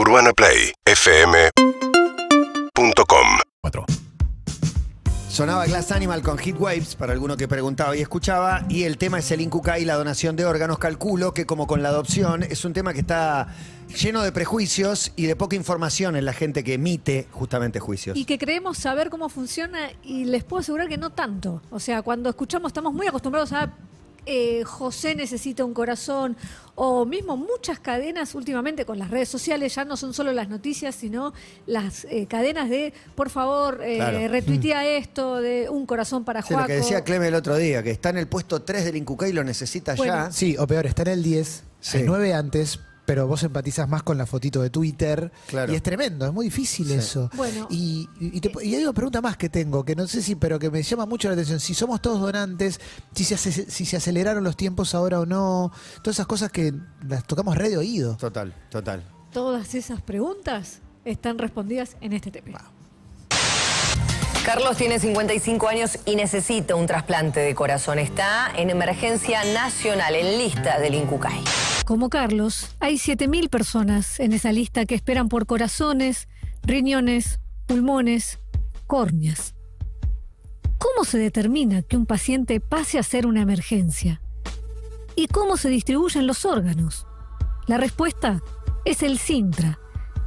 UrbanaPlayFM.com 4. Sonaba Glass Animal con Heat Waves, para alguno que preguntaba y escuchaba, y el tema es el INCUCA y la donación de órganos. Calculo que como con la adopción, es un tema que está lleno de prejuicios y de poca información en la gente que emite justamente juicios. Y que creemos saber cómo funciona y les puedo asegurar que no tanto. O sea, cuando escuchamos estamos muy acostumbrados a eh, José necesita un corazón o mismo muchas cadenas últimamente con las redes sociales ya no son solo las noticias sino las eh, cadenas de por favor eh, Claro. retuitea esto de un corazón para Sí, lo que decía Cleme el otro día, que está en el puesto 3 del INCUCA y lo necesita Bueno. ya. Sí, o peor, está en el 10, Sí. el 9 antes, pero vos empatizas más con la fotito de Twitter. Claro. Y es tremendo, es muy difícil Sí. eso. Bueno. Y, y, y te- y hay una pregunta más que tengo, que no sé si, pero que me llama mucho la atención. Si somos todos donantes, si se, ace- si se aceleraron los tiempos ahora o no, todas esas cosas que las tocamos re de oído. Total, total. Todas esas preguntas están respondidas en este tema. Carlos tiene 55 años y necesita un trasplante de corazón. Está en emergencia nacional, en lista del INCUCAI. Como Carlos, hay 7.000 personas en esa lista que esperan por corazones, riñones, pulmones, córneas. ¿Cómo se determina que un paciente pase a ser una emergencia? ¿Y cómo se distribuyen los órganos? La respuesta es el SINTRA,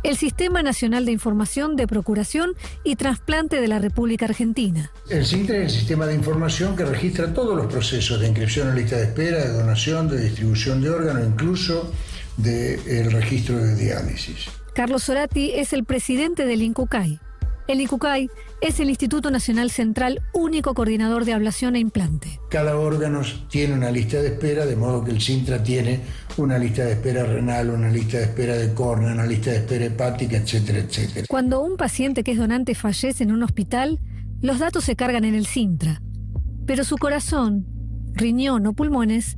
el Sistema Nacional de Información de Procuración y Trasplante de la República Argentina. El SINTRA es el sistema de información que registra todos los procesos de inscripción en lista de espera, de donación, de distribución de órganos, incluso del registro de diálisis. Carlos Sorati es el presidente del INCUCAI. El INCUCAI es el Instituto Nacional Central, único coordinador de ablación e implante. Cada órgano tiene una lista de espera, de modo que el SINTRA tiene una lista de espera renal, una lista de espera de córnea, una lista de espera hepática, etcétera, etcétera. Cuando un paciente que es donante fallece en un hospital, los datos se cargan en el Sintra. Pero su corazón, riñón o pulmones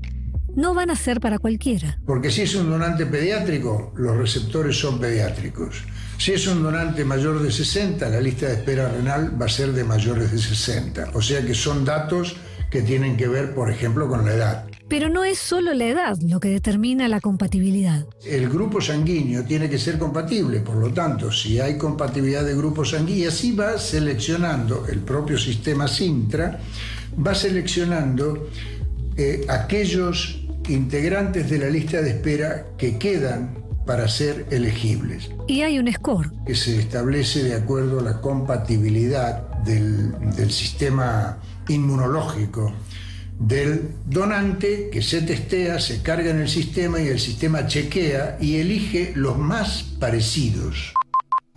no van a ser para cualquiera. Porque si es un donante pediátrico, los receptores son pediátricos. Si es un donante mayor de 60, la lista de espera renal va a ser de mayores de 60. O sea que son datos que tienen que ver, por ejemplo, con la edad. Pero no es solo la edad lo que determina la compatibilidad. El grupo sanguíneo tiene que ser compatible, por lo tanto, si hay compatibilidad de grupos sanguíneos, así va seleccionando el propio sistema Sintra, va seleccionando eh, aquellos integrantes de la lista de espera que quedan para ser elegibles, Y hay un score. que se establece de acuerdo a la compatibilidad del, del sistema inmunológico del donante que se testea, se carga en el sistema y el sistema chequea y elige los más parecidos.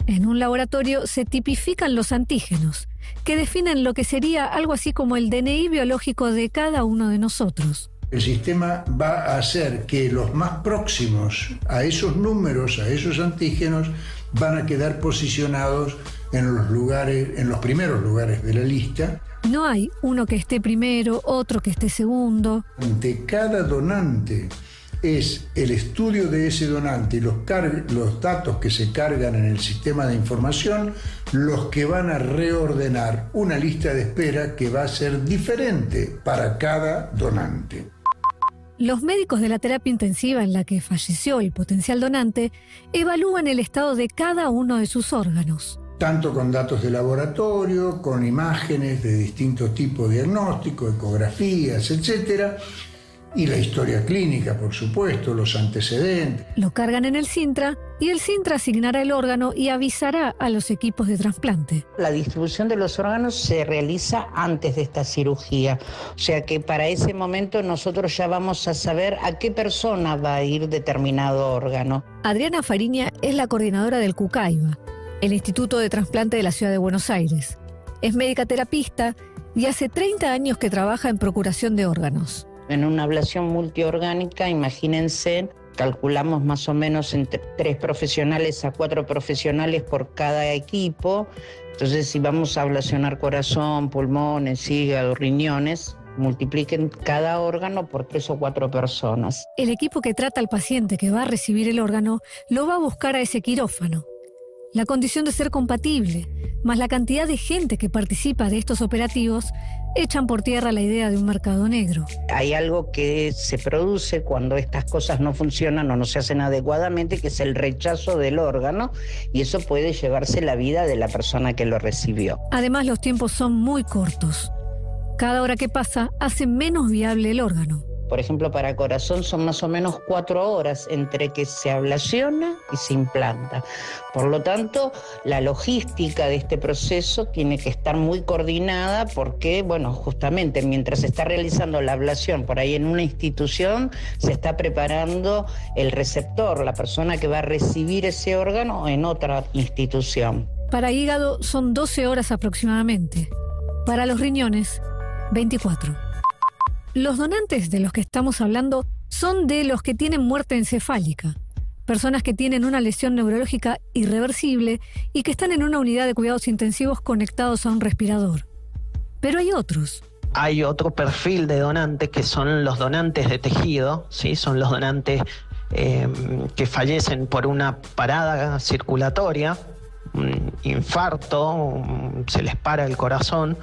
En un laboratorio se tipifican los antígenos, que definen lo que sería algo así como el DNI biológico de cada uno de nosotros. El sistema va a hacer que los más próximos a esos números, a esos antígenos, van a quedar posicionados en los lugares, en los primeros lugares de la lista. No hay uno que esté primero, otro que esté segundo. Ante cada donante es el estudio de ese donante y los, los datos que se cargan en el sistema de información los que van a reordenar una lista de espera que va a ser diferente para cada donante. Los médicos de la terapia intensiva en la que falleció el potencial donante evalúan el estado de cada uno de sus órganos. tanto con datos de laboratorio, con imágenes de distintos tipos de diagnóstico, ecografías, etc. Y la historia clínica, por supuesto, los antecedentes. Lo cargan en el Sintra y el Sintra asignará el órgano y avisará a los equipos de trasplante. La distribución de los órganos se realiza antes de esta cirugía, o sea que para ese momento nosotros ya vamos a saber a qué persona va a ir determinado órgano. Adriana Fariña es la coordinadora del CUCAIBA, el Instituto de Trasplante de la Ciudad de Buenos Aires. Es médica terapista y hace 30 años que trabaja en procuración de órganos. En una ablación multiorgánica, imagínense, calculamos más o menos entre tres profesionales a cuatro profesionales por cada equipo. Entonces, si vamos a ablacionar corazón, pulmones, hígado, riñones, multipliquen cada órgano por tres o cuatro personas. El equipo que trata al paciente que va a recibir el órgano lo va a buscar a ese quirófano. La condición de ser compatible, más la cantidad de gente que participa de estos operativos, echan por tierra la idea de un mercado negro. Hay algo que se produce cuando estas cosas no funcionan o no se hacen adecuadamente, que es el rechazo del órgano, y eso puede llevarse la vida de la persona que lo recibió. Además, los tiempos son muy cortos. Cada hora que pasa hace menos viable el órgano. Por ejemplo, para corazón son más o menos cuatro horas entre que se ablaciona y se implanta. Por lo tanto, la logística de este proceso tiene que estar muy coordinada porque, bueno, justamente mientras se está realizando la ablación por ahí en una institución, se está preparando el receptor, la persona que va a recibir ese órgano en otra institución. Para hígado son 12 horas aproximadamente. Para los riñones, 24. Los donantes de los que estamos hablando son de los que tienen muerte encefálica, personas que tienen una lesión neurológica irreversible y que están en una unidad de cuidados intensivos conectados a un respirador. Pero hay otros. Hay otro perfil de donantes que son los donantes de tejido, ¿sí? son los donantes eh, que fallecen por una parada circulatoria, un infarto, se les para el corazón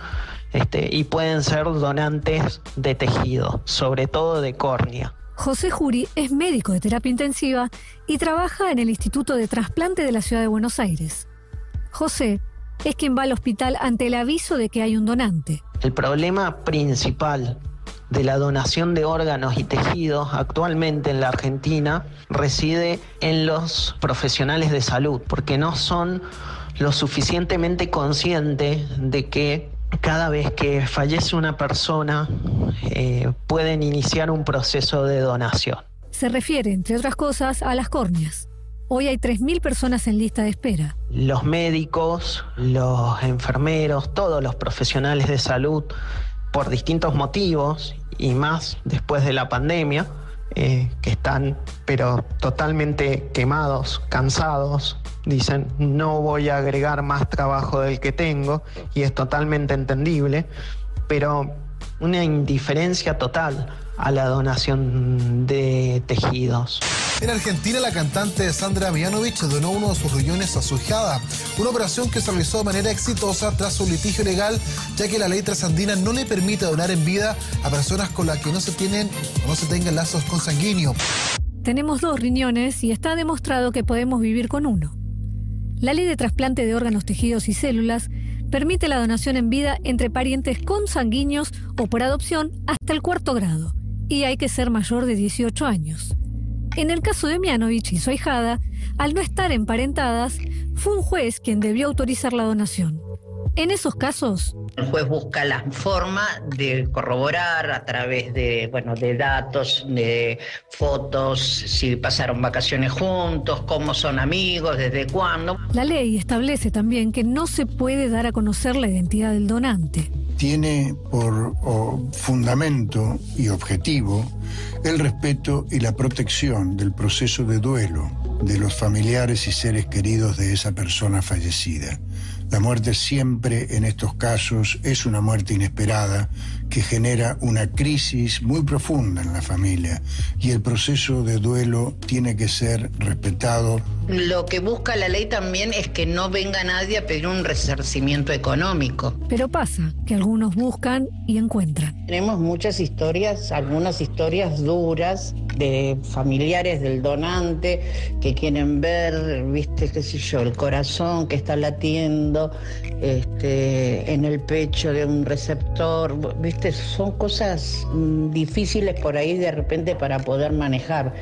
este, y pueden ser donantes de tejido, sobre todo de córnea. José Juri es médico de terapia intensiva y trabaja en el Instituto de Trasplante de la Ciudad de Buenos Aires. José es quien va al hospital ante el aviso de que hay un donante. El problema principal de la donación de órganos y tejidos actualmente en la Argentina reside en los profesionales de salud, porque no son lo suficientemente conscientes de que cada vez que fallece una persona eh, pueden iniciar un proceso de donación. Se refiere, entre otras cosas, a las córneas. Hoy hay 3.000 personas en lista de espera. Los médicos, los enfermeros, todos los profesionales de salud, por distintos motivos y más después de la pandemia, eh, que están pero totalmente quemados, cansados, dicen no voy a agregar más trabajo del que tengo y es totalmente entendible, pero una indiferencia total a la donación de tejidos. En Argentina, la cantante Sandra Mianovich donó uno de sus riñones a su hijada, una operación que se realizó de manera exitosa tras un litigio legal, ya que la ley trasandina no le permite donar en vida a personas con las que no se tienen o no se tengan lazos consanguíneos. Tenemos dos riñones y está demostrado que podemos vivir con uno. La ley de trasplante de órganos, tejidos y células permite la donación en vida entre parientes consanguíneos o por adopción hasta el cuarto grado, y hay que ser mayor de 18 años. En el caso de Mianovich y su ahijada, al no estar emparentadas, fue un juez quien debió autorizar la donación. En esos casos, el juez busca la forma de corroborar a través de, bueno, de datos, de fotos, si pasaron vacaciones juntos, cómo son amigos, desde cuándo. La ley establece también que no se puede dar a conocer la identidad del donante. Tiene por fundamento y objetivo el respeto y la protección del proceso de duelo de los familiares y seres queridos de esa persona fallecida. La muerte siempre en estos casos es una muerte inesperada que genera una crisis muy profunda en la familia y el proceso de duelo tiene que ser respetado. Lo que busca la ley también es que no venga nadie a pedir un resarcimiento económico. Pero pasa que algunos buscan y encuentran. Tenemos muchas historias, algunas historias duras de familiares del donante que quieren ver, viste, qué sé yo, el corazón que está latiendo este, en el pecho de un receptor, viste, son cosas mm, difíciles por ahí de repente para poder manejar.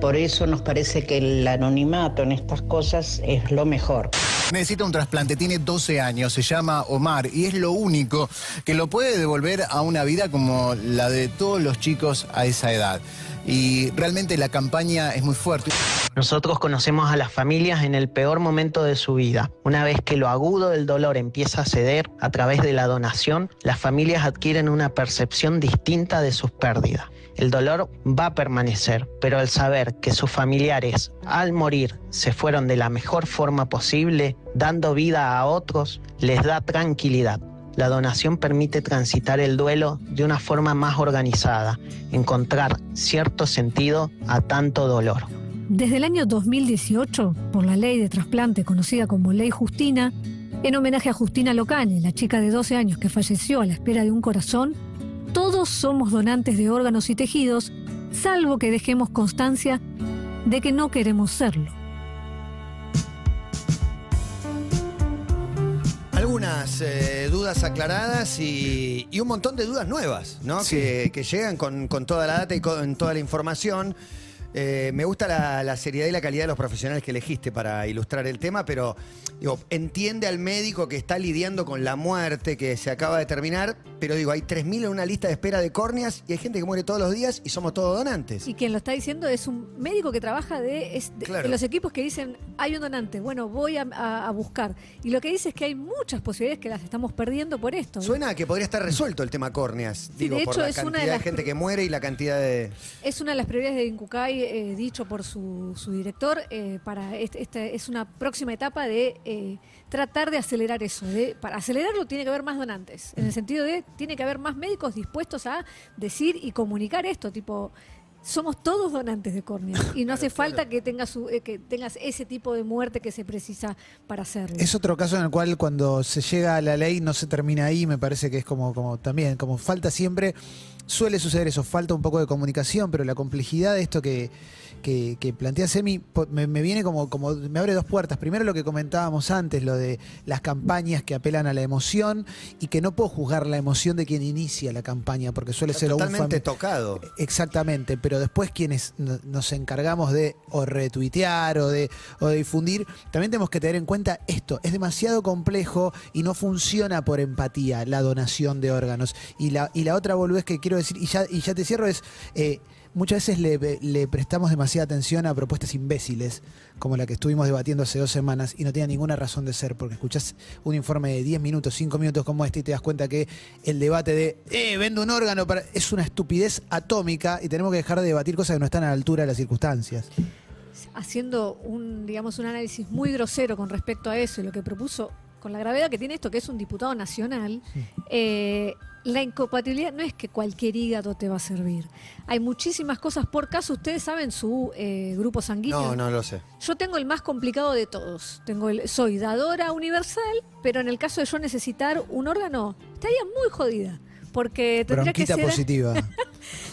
Por eso nos parece que el anonimato en estas cosas es lo mejor. Necesita un trasplante, tiene 12 años, se llama Omar y es lo único que lo puede devolver a una vida como la de todos los chicos a esa edad y realmente la campaña es muy fuerte. Nosotros conocemos a las familias en el peor momento de su vida. Una vez que lo agudo del dolor empieza a ceder a través de la donación, las familias adquieren una percepción distinta de sus pérdidas. El dolor va a permanecer, pero al saber que sus familiares al morir se fueron de la mejor forma posible, dando vida a otros, les da tranquilidad. La donación permite transitar el duelo de una forma más organizada, encontrar cierto sentido a tanto dolor. Desde el año 2018, por la ley de trasplante conocida como Ley Justina, en homenaje a Justina Locane, la chica de 12 años que falleció a la espera de un corazón, todos somos donantes de órganos y tejidos, salvo que dejemos constancia de que no queremos serlo. Algunas eh, dudas aclaradas y, y un montón de dudas nuevas, ¿no? Que, que llegan con, con toda la data y con toda la información. Eh, me gusta la, la seriedad y la calidad de los profesionales que elegiste para ilustrar el tema, pero digo, entiende al médico que está lidiando con la muerte que se acaba de terminar, pero digo, hay 3.000 en una lista de espera de córneas y hay gente que muere todos los días y somos todos donantes. Y quien lo está diciendo es un médico que trabaja de, es de- Claro. de los equipos que dicen, hay un donante, bueno, voy a, a- a buscar. Y lo que dice es que hay muchas posibilidades que las estamos perdiendo por esto. Suena a que podría estar resuelto el tema córneas, Sí, digo, de por la es una cantidad de de, las- gente que muere y la cantidad de... Es una de las prioridades de Incucay, eh, dicho por su, su director, eh, para este, este- es una próxima etapa de eh, tratar de acelerar eso. De, para acelerarlo tiene que haber más donantes, en el sentido de tiene que haber más médicos dispuestos a decir y comunicar esto, tipo... Somos todos donantes de córnea y no hace falta que tengas, su- eh, que tengas ese tipo de muerte que se precisa para hacerlo. Es otro caso en el cual cuando se llega a la ley no se termina ahí, me parece que es como, como también, como falta siempre, suele suceder eso, falta un poco de comunicación, pero la complejidad de esto que, que, que plantea Semi me, me viene como, como, me abre dos puertas. Primero lo que comentábamos antes, lo de las campañas que apelan a la emoción y que no puedo juzgar la emoción de quien inicia la campaña, porque suele ser un Totalmente fami- tocado. Exactamente, pero después quienes no- nos encargamos de o retuitear o de, o de difundir, también tenemos que tener en cuenta esto, es demasiado complejo y no funciona por empatía la donación de órganos. Y la, y la otra que quiero decir, y ya, y ya te cierro, es... eh, Muchas veces le, le prestamos demasiada atención a propuestas imbéciles, como la que estuvimos debatiendo hace dos semanas, y no tiene ninguna razón de ser, porque escuchás un informe de 10 minutos, 5 minutos como este, y te das cuenta que el debate de, eh, vendo un órgano, para... es una estupidez atómica, y tenemos que dejar de debatir cosas que no están a la altura de las circunstancias. haciendo un, digamos, un análisis muy grosero con respecto a eso y lo que propuso, con la gravedad que tiene esto, que es un diputado nacional, eh, la incompatibilidad no es que cualquier hígado te va a servir. Hay muchísimas cosas por caso. Ustedes saben su eh, grupo sanguíneo. No, no lo sé. Yo tengo el más complicado de todos. Tengo el, soy dadora universal, pero en el caso de yo necesitar un órgano, estaría muy jodida. Porque tendría que Bronquita ser. positiva.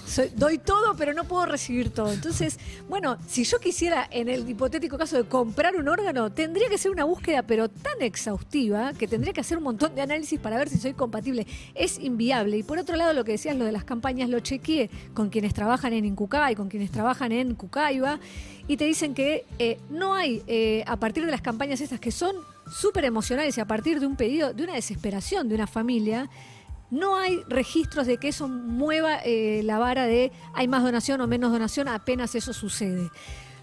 Soy- doy todo, pero no puedo recibir todo. Entonces, bueno, si yo quisiera, en el hipotético caso de comprar un órgano, tendría que ser una búsqueda, pero tan exhaustiva, que tendría que hacer un montón de análisis para ver si soy compatible. Es inviable. Y por otro lado, lo que decías, lo de las campañas, lo chequeé con quienes trabajan en Incucay, con quienes trabajan en Cucaiba, y te dicen que eh, no hay, eh, a partir de las campañas estas que son súper emocionales y a partir de un pedido, de una desesperación de una familia, no hay registros de que eso mueva eh, la vara de hay más donación o menos donación, apenas eso sucede.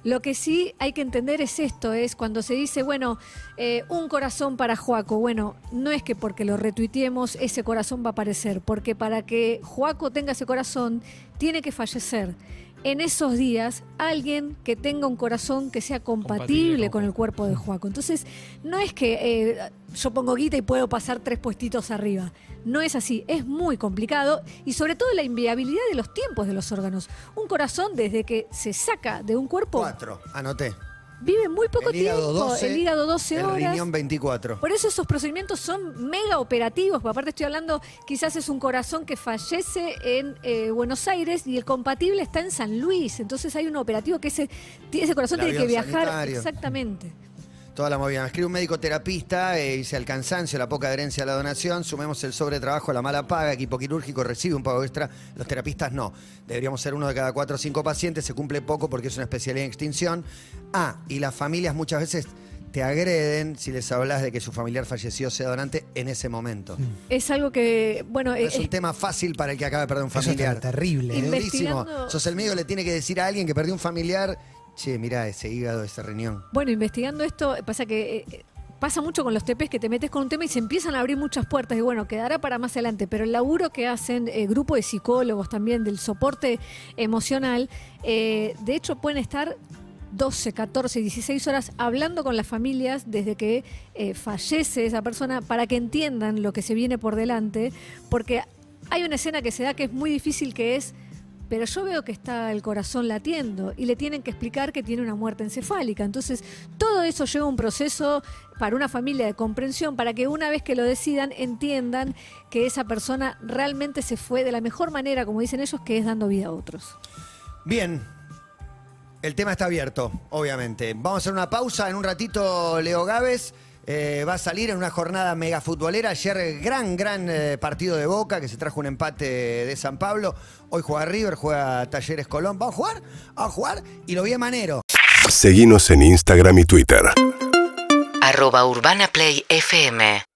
Lo que sí hay que entender es esto, es cuando se dice, bueno, eh, un corazón para Joaco. Bueno, no es que porque lo retuiteemos ese corazón va a aparecer, porque para que Joaco tenga ese corazón tiene que fallecer. En esos días, alguien que tenga un corazón que sea compatible, Compatible con con el cuerpo de Joaco. Entonces, no es que eh, yo pongo guita y puedo pasar tres puestitos arriba. No es así, es muy complicado y sobre todo la inviabilidad de los tiempos de los órganos. Un corazón desde que se saca de un cuerpo Cuatro, anoté. Vive muy poco el hígado tiempo, 12, el hígado 12 el horas. riñón 24. Por eso esos procedimientos son mega operativos, porque aparte estoy hablando, quizás es un corazón que fallece en eh, Buenos Aires y el compatible está en San Luis, entonces hay un operativo que ese, ese corazón El tiene que viajar sanitario. exactamente. Toda la movida. Me escribe un médico terapista, eh, dice al cansancio, la poca adherencia a la donación, sumemos el sobretrabajo, la mala paga, equipo quirúrgico recibe un pago extra, los terapistas no. Deberíamos ser uno de cada cuatro o cinco pacientes, se cumple poco porque es una especialidad en extinción. Ah, y las familias muchas veces te agreden si les hablas de que su familiar falleció sea donante en ese momento. Es algo que, bueno, No eh, es un tema fácil para el que acaba de perder un Eso familiar. está terrible. Es ¿eh? durísimo. Investigando- Sos el médico que le tiene que decir a alguien que perdió un familiar, che, mirá ese hígado, ese riñón. Bueno, investigando esto, pasa que eh, pasa mucho con los TPs que te metes con un tema y se empiezan a abrir muchas puertas y bueno, quedará para más adelante, pero el laburo que hacen el grupo de psicólogos también del soporte emocional, eh, de hecho pueden estar 12, 14, 16 horas hablando con las familias desde que eh, fallece esa persona para que entiendan lo que se viene por delante, porque hay una escena que se da que es muy difícil que es pero yo veo que está el corazón latiendo y le tienen que explicar que tiene una muerte encefálica. Entonces, todo eso lleva un proceso para una familia de comprensión, para que una vez que lo decidan entiendan que esa persona realmente se fue de la mejor manera, como dicen ellos, que es dando vida a otros. Bien. El tema está abierto, obviamente. Vamos a hacer una pausa. En un ratito, Leo Gávez eh, va a salir en una jornada mega futbolera. Ayer, gran, gran eh, partido de Boca, que se trajo un empate de San Pablo. Hoy juega River, juega Talleres Colón. ¿Va a jugar? ¿Va a jugar? Y lo vi a Manero. Seguinos en Instagram y Twitter. arroba Urbana Play FM